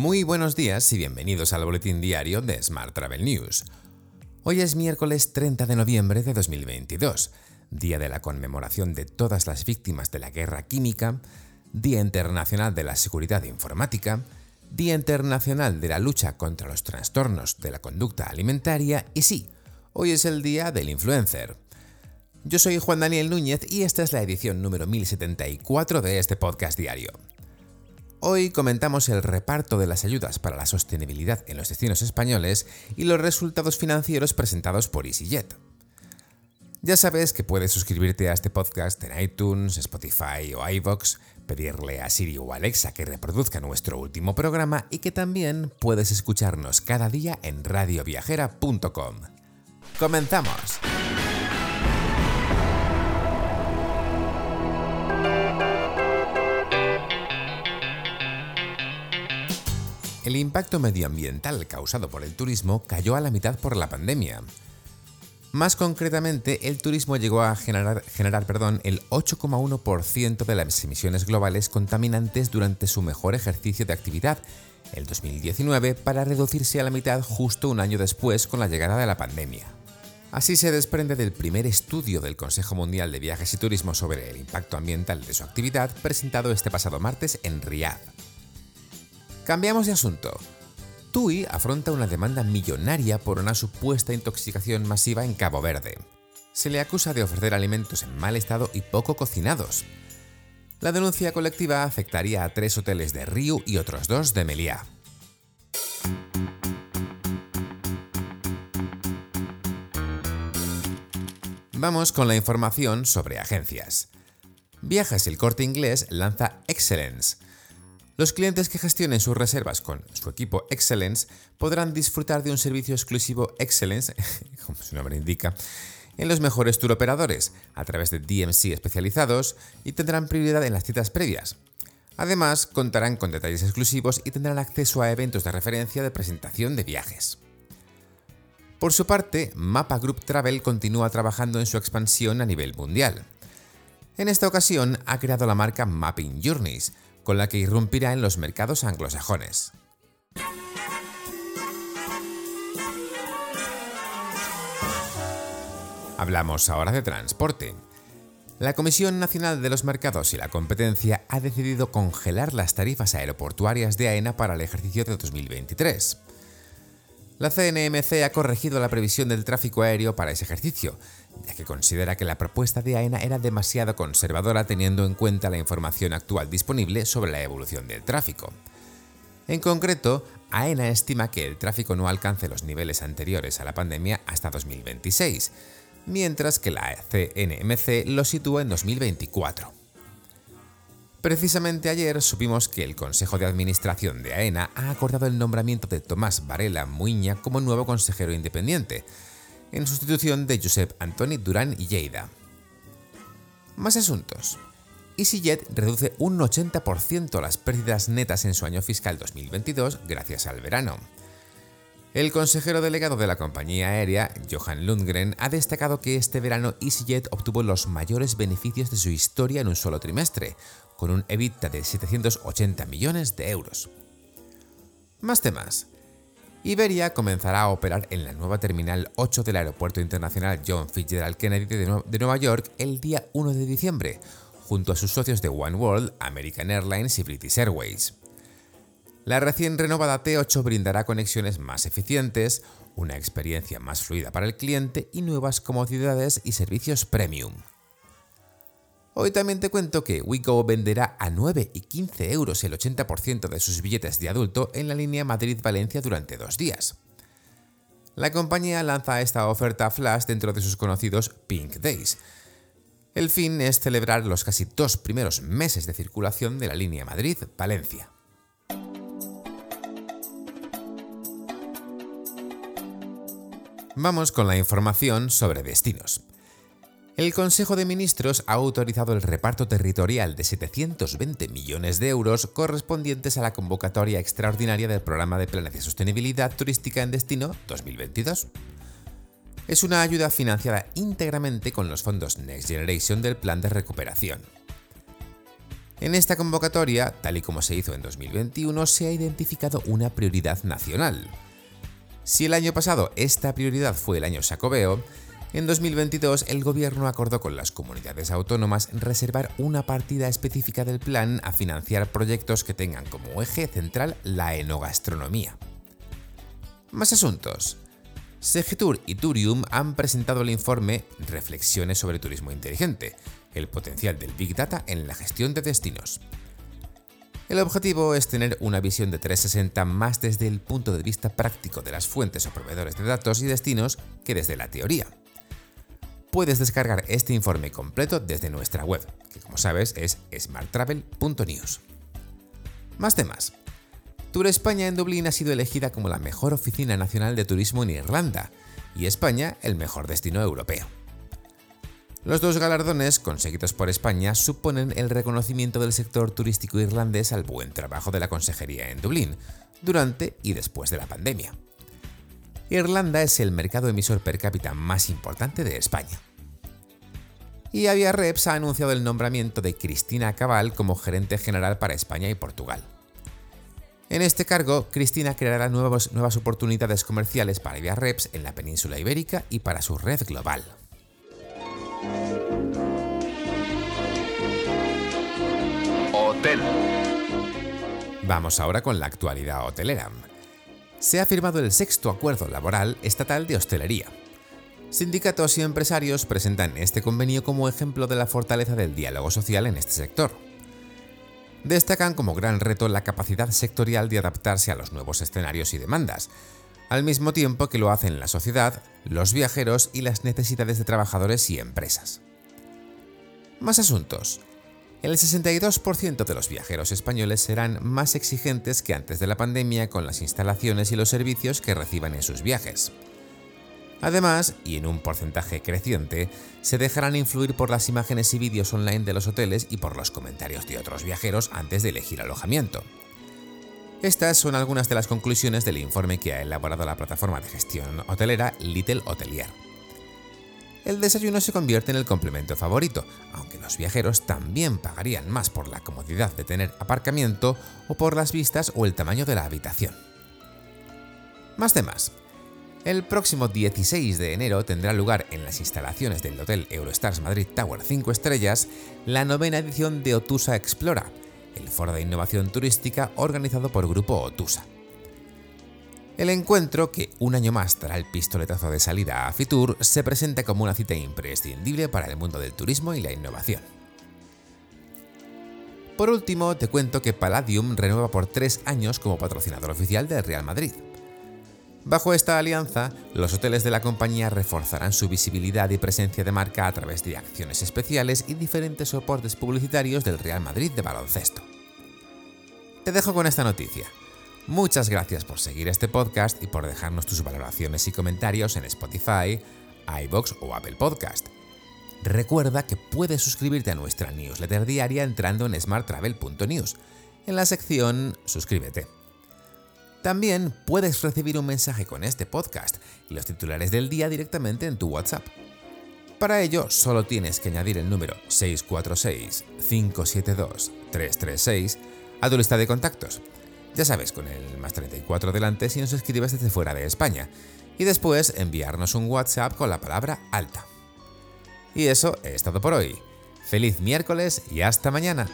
Muy buenos días y bienvenidos al boletín diario de Smart Travel News. Hoy es miércoles 30 de noviembre de 2022, día de la conmemoración de todas las víctimas de la guerra química, Día Internacional de la Seguridad Informática, Día Internacional de la Lucha contra los Trastornos de la Conducta Alimentaria y sí, hoy es el Día del Influencer. Yo soy Juan Daniel Núñez y esta es la edición número 1074 de este podcast diario. Hoy comentamos el reparto de las ayudas para la sostenibilidad en los destinos españoles y los resultados financieros presentados por EasyJet. Ya sabes que puedes suscribirte a este podcast en iTunes, Spotify o iVoox, pedirle a Siri o Alexa que reproduzca nuestro último programa y que también puedes escucharnos cada día en radioviajera.com. ¡Comenzamos! El impacto medioambiental causado por el turismo cayó a la mitad por la pandemia. Más concretamente, el turismo llegó a generar, el 8,1% de las emisiones globales contaminantes durante su mejor ejercicio de actividad, el 2019, para reducirse a la mitad justo un año después con la llegada de la pandemia. Así se desprende del primer estudio del Consejo Mundial de Viajes y Turismo sobre el impacto ambiental de su actividad presentado este pasado martes en Riyadh. Cambiamos de asunto. TUI afronta una demanda millonaria por una supuesta intoxicación masiva en Cabo Verde. Se le acusa de ofrecer alimentos en mal estado y poco cocinados. La denuncia colectiva afectaría a tres hoteles de Riu y otros dos de Meliá. Vamos con la información sobre agencias. Viajes el corte inglés lanza Excellence, los clientes que gestionen sus reservas con su equipo Excellence podrán disfrutar de un servicio exclusivo Excellence, como su nombre indica, en los mejores tour operadores, a través de DMC especializados y tendrán prioridad en las citas previas. Además, contarán con detalles exclusivos y tendrán acceso a eventos de referencia de presentación de viajes. Por su parte, Mapa Group Travel continúa trabajando en su expansión a nivel mundial. En esta ocasión ha creado la marca Mapping Journeys, con la que irrumpirá en los mercados anglosajones. Hablamos ahora de transporte. La Comisión Nacional de los Mercados y la Competencia ha decidido congelar las tarifas aeroportuarias de AENA para el ejercicio de 2023. La CNMC ha corregido la previsión del tráfico aéreo para ese ejercicio, ya que considera que la propuesta de AENA era demasiado conservadora teniendo en cuenta la información actual disponible sobre la evolución del tráfico. En concreto, AENA estima que el tráfico no alcance los niveles anteriores a la pandemia hasta 2026, mientras que la CNMC lo sitúa en 2024. Precisamente ayer supimos que el Consejo de Administración de AENA ha acordado el nombramiento de Tomás Varela Muiña como nuevo consejero independiente, en sustitución de Josep Antoni Durán y Lleida. Más asuntos. EasyJet reduce un 80% las pérdidas netas en su año fiscal 2022 gracias al verano. El consejero delegado de la compañía aérea, Johan Lundgren, ha destacado que este verano EasyJet obtuvo los mayores beneficios de su historia en un solo trimestre, con un EBITDA de 780 millones de euros. Más temas. Iberia comenzará a operar en la nueva Terminal 8 del Aeropuerto Internacional John Fitzgerald Kennedy de Nueva York el día 1 de diciembre, junto a sus socios de One World, American Airlines y British Airways. La recién renovada T8 brindará conexiones más eficientes, una experiencia más fluida para el cliente y nuevas comodidades y servicios premium. Hoy también te cuento que Wigo venderá a 9 y 15 euros el 80% de sus billetes de adulto en la línea Madrid-Valencia durante dos días. La compañía lanza esta oferta flash dentro de sus conocidos Pink Days. El fin es celebrar los casi dos primeros meses de circulación de la línea Madrid-Valencia. Vamos con la información sobre destinos. El Consejo de Ministros ha autorizado el reparto territorial de 720 millones de euros correspondientes a la convocatoria extraordinaria del Programa de Planes de Sostenibilidad Turística en Destino 2022. Es una ayuda financiada íntegramente con los fondos Next Generation del Plan de Recuperación. En esta convocatoria, tal y como se hizo en 2021, se ha identificado una prioridad nacional. Si el año pasado esta prioridad fue el año Sacobeo, en 2022 el gobierno acordó con las comunidades autónomas reservar una partida específica del plan a financiar proyectos que tengan como eje central la enogastronomía. Más asuntos. Segitur y Turium han presentado el informe Reflexiones sobre turismo inteligente, el potencial del Big Data en la gestión de destinos. El objetivo es tener una visión de 360 más desde el punto de vista práctico de las fuentes o proveedores de datos y destinos que desde la teoría. Puedes descargar este informe completo desde nuestra web, que como sabes es smarttravel.news. Más temas. Tour España en Dublín ha sido elegida como la mejor oficina nacional de turismo en Irlanda y España el mejor destino europeo. Los dos galardones conseguidos por España suponen el reconocimiento del sector turístico irlandés al buen trabajo de la consejería en Dublín, durante y después de la pandemia. Irlanda es el mercado emisor per cápita más importante de España. Y Reps ha anunciado el nombramiento de Cristina Cabal como gerente general para España y Portugal. En este cargo, Cristina creará nuevas, nuevas oportunidades comerciales para Reps en la península ibérica y para su red global. Hotel. Vamos ahora con la actualidad hotelera. Se ha firmado el sexto acuerdo laboral estatal de hostelería. Sindicatos y empresarios presentan este convenio como ejemplo de la fortaleza del diálogo social en este sector. Destacan como gran reto la capacidad sectorial de adaptarse a los nuevos escenarios y demandas, al mismo tiempo que lo hacen la sociedad, los viajeros y las necesidades de trabajadores y empresas. Más asuntos. El 62% de los viajeros españoles serán más exigentes que antes de la pandemia con las instalaciones y los servicios que reciban en sus viajes. Además, y en un porcentaje creciente, se dejarán influir por las imágenes y vídeos online de los hoteles y por los comentarios de otros viajeros antes de elegir alojamiento. Estas son algunas de las conclusiones del informe que ha elaborado la plataforma de gestión hotelera Little Hotelier. El desayuno se convierte en el complemento favorito, aunque los viajeros también pagarían más por la comodidad de tener aparcamiento o por las vistas o el tamaño de la habitación. Más temas. El próximo 16 de enero tendrá lugar en las instalaciones del Hotel Eurostars Madrid Tower 5 Estrellas la novena edición de Otusa Explora, el foro de innovación turística organizado por Grupo Otusa. El encuentro, que un año más dará el pistoletazo de salida a Fitur, se presenta como una cita imprescindible para el mundo del turismo y la innovación. Por último, te cuento que Palladium renueva por tres años como patrocinador oficial del Real Madrid. Bajo esta alianza, los hoteles de la compañía reforzarán su visibilidad y presencia de marca a través de acciones especiales y diferentes soportes publicitarios del Real Madrid de baloncesto. Te dejo con esta noticia. Muchas gracias por seguir este podcast y por dejarnos tus valoraciones y comentarios en Spotify, iBox o Apple Podcast. Recuerda que puedes suscribirte a nuestra newsletter diaria entrando en smarttravel.news, en la sección Suscríbete. También puedes recibir un mensaje con este podcast y los titulares del día directamente en tu WhatsApp. Para ello, solo tienes que añadir el número 646-572-336 a tu lista de contactos. Ya sabes, con el más 34 delante si nos escribes desde fuera de España. Y después enviarnos un WhatsApp con la palabra alta. Y eso es todo por hoy. Feliz miércoles y hasta mañana.